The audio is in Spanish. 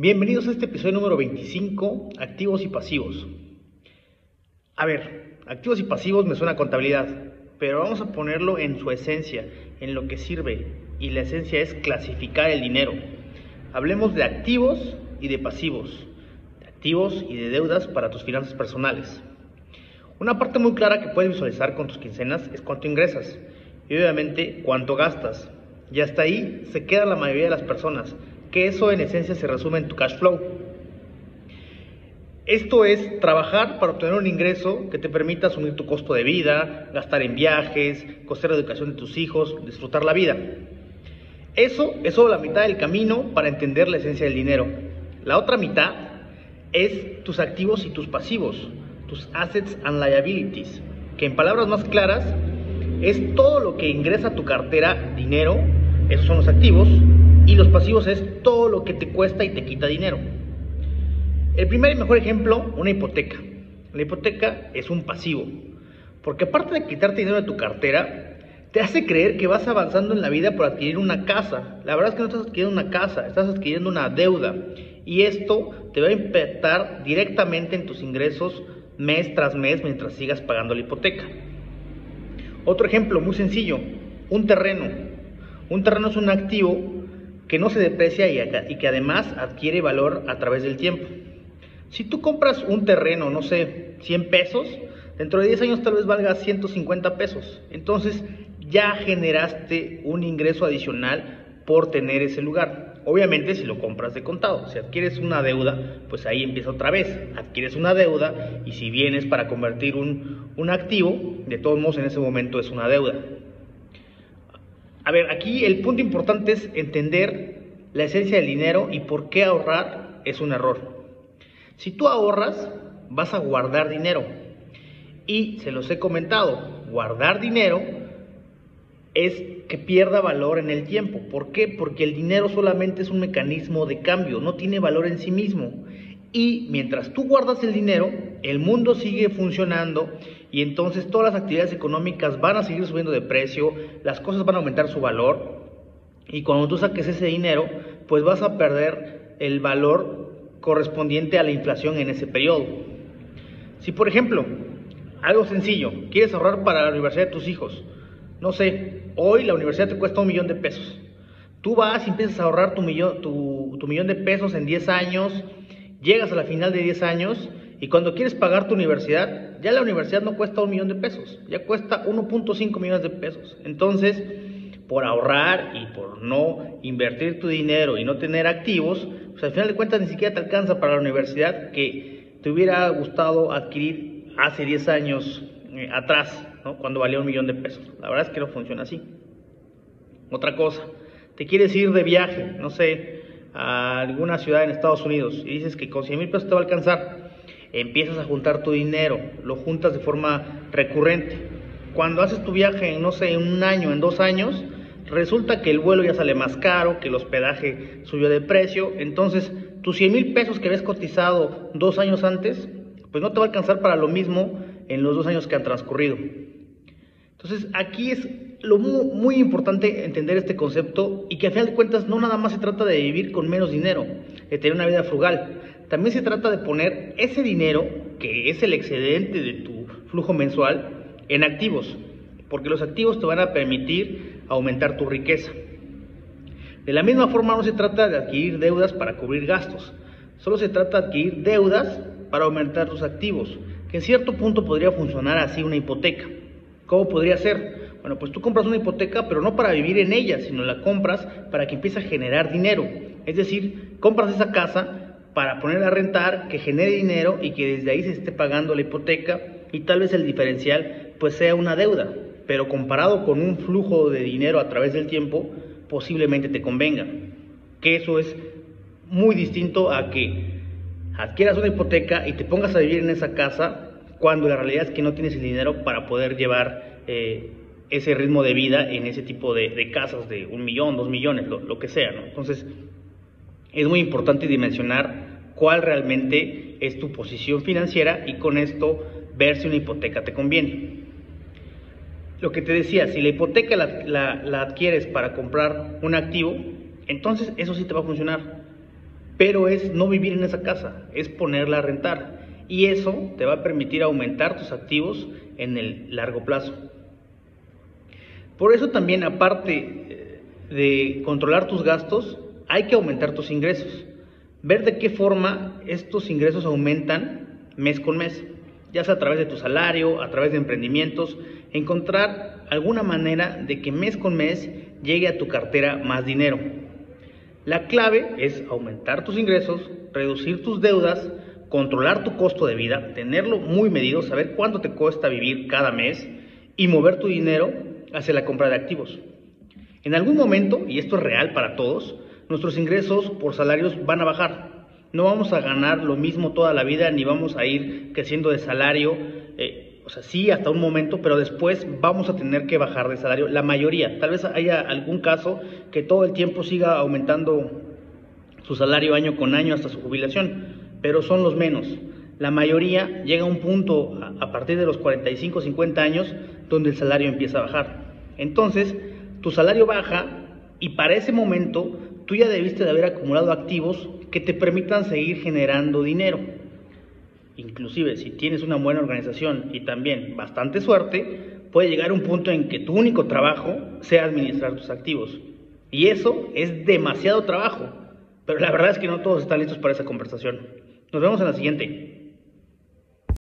Bienvenidos a este episodio número 25, activos y pasivos. A ver, activos y pasivos me suena a contabilidad, pero vamos a ponerlo en su esencia, en lo que sirve, y la esencia es clasificar el dinero. Hablemos de activos y de pasivos, de activos y de deudas para tus finanzas personales. Una parte muy clara que puedes visualizar con tus quincenas es cuánto ingresas y obviamente cuánto gastas. Y hasta ahí se queda la mayoría de las personas que eso en esencia se resume en tu cash flow. Esto es trabajar para obtener un ingreso que te permita asumir tu costo de vida, gastar en viajes, costear la educación de tus hijos, disfrutar la vida. Eso es solo la mitad del camino para entender la esencia del dinero. La otra mitad es tus activos y tus pasivos, tus assets and liabilities, que en palabras más claras es todo lo que ingresa a tu cartera dinero, esos son los activos, y los pasivos es todo lo que te cuesta y te quita dinero. El primer y mejor ejemplo, una hipoteca. La hipoteca es un pasivo, porque aparte de quitarte dinero de tu cartera, te hace creer que vas avanzando en la vida por adquirir una casa. La verdad es que no estás adquiriendo una casa, estás adquiriendo una deuda. Y esto te va a impactar directamente en tus ingresos mes tras mes mientras sigas pagando la hipoteca. Otro ejemplo muy sencillo, un terreno. Un terreno es un activo que no se deprecia y, que además adquiere valor a través del tiempo. Si tú compras un terreno, no sé, 100 pesos, dentro de 10 años tal vez valga 150 pesos. Entonces ya generaste un ingreso adicional por tener ese lugar. Obviamente si lo compras de contado, si adquieres una deuda, pues ahí empieza otra vez. Adquieres una deuda y si vienes para convertir un, un activo, de todos modos en ese momento es una deuda. A ver, aquí el punto importante es entender la esencia del dinero y por qué ahorrar es un error. Si tú ahorras, vas a guardar dinero. Y se los he comentado, guardar dinero es que pierda valor en el tiempo. ¿Por qué? Porque el dinero solamente es un mecanismo de cambio, no tiene valor en sí mismo. Y mientras tú guardas el dinero, el mundo sigue funcionando y entonces todas las actividades económicas van a seguir subiendo de precio, las cosas van a aumentar su valor y cuando tú saques ese dinero, pues vas a perder el valor correspondiente a la inflación en ese periodo. Si por ejemplo, algo sencillo, quieres ahorrar para la universidad de tus hijos, no sé, hoy la universidad te cuesta un millón de pesos. Tú vas y empiezas a ahorrar tu millón, tu, millón de pesos en 10 años, llegas a la final de 10 años y cuando quieres pagar tu universidad, ya la universidad no cuesta un millón de pesos, ya cuesta 1.5 millones de pesos. Entonces, por ahorrar y por no invertir tu dinero y no tener activos, pues al final de cuentas ni siquiera te alcanza para la universidad que te hubiera gustado adquirir hace 10 años eh, atrás, cuando valía un millón de pesos. La verdad es que no funciona así. Otra cosa, te quieres ir de viaje, no sé, a alguna ciudad en Estados Unidos y dices que con 100 mil pesos te va a alcanzar, empiezas a juntar tu dinero, lo juntas de forma recurrente. Cuando haces tu viaje, en, no sé, en un año, en dos años, resulta que el vuelo ya sale más caro, que el hospedaje subió de precio, entonces tus 100 mil pesos que habías cotizado dos años antes, pues no te va a alcanzar para lo mismo en los dos años que han transcurrido. Entonces aquí es lo muy, importante entender este concepto y que a final de cuentas no nada más se trata de vivir con menos dinero, de tener una vida frugal. También se trata de poner ese dinero, que es el excedente de tu flujo mensual, en activos, porque los activos te van a permitir aumentar tu riqueza. De la misma forma no se trata de adquirir deudas para cubrir gastos, solo se trata de adquirir deudas para aumentar tus activos, que en cierto punto podría funcionar así una hipoteca. ¿Cómo podría ser? Bueno, pues tú compras una hipoteca, pero no para vivir en ella, sino la compras para que empiece a generar dinero. Es decir, compras esa casa para ponerla a rentar, que genere dinero y que desde ahí se esté pagando la hipoteca y tal vez el diferencial pues sea una deuda, pero comparado con un flujo de dinero a través del tiempo, posiblemente te convenga. Que eso es muy distinto a que adquieras una hipoteca y te pongas a vivir en esa casa cuando la realidad es que no tienes el dinero para poder llevar eh, ese ritmo de vida en ese tipo de, casas de un millón, dos millones, lo, que sea. Entonces, es muy importante dimensionar cuál realmente es tu posición financiera y con esto ver si una hipoteca te conviene. Lo que te decía, si la hipoteca la, adquieres para comprar un activo, entonces eso sí te va a funcionar. pero es no vivir en esa casa, es ponerla a rentar. Y eso te va a permitir aumentar tus activos en el largo plazo. Por eso también, aparte eh, de controlar tus gastos, hay que aumentar tus ingresos. Ver de qué forma estos ingresos aumentan mes con mes, ya sea a través de tu salario, a través de emprendimientos, encontrar alguna manera de que mes con mes llegue a tu cartera más dinero. La clave es aumentar tus ingresos, reducir tus deudas, controlar tu costo de vida, tenerlo muy medido, saber cuánto te cuesta vivir cada mes y mover tu dinero hacia la compra de activos. En algún momento, y esto es real para todos, nuestros ingresos por salarios van a bajar. No vamos a ganar lo mismo toda la vida, ni vamos a ir creciendo de salario, eh, o sea, sí hasta un momento, pero después vamos a tener que bajar de salario. La mayoría, tal vez haya algún caso que todo el tiempo siga aumentando su salario año con año hasta su jubilación, pero son los menos. La mayoría llega a un punto a partir de los 45, 50 años donde el salario empieza a bajar. Entonces, tu salario baja y para ese momento tú ya debiste de haber acumulado activos que te permitan seguir generando dinero. Inclusive si tienes una buena organización y también bastante suerte, puede llegar un punto en que tu único trabajo sea administrar tus activos. Y eso es demasiado trabajo. Pero la verdad es que no todos están listos para esa conversación. Nos vemos en la siguiente.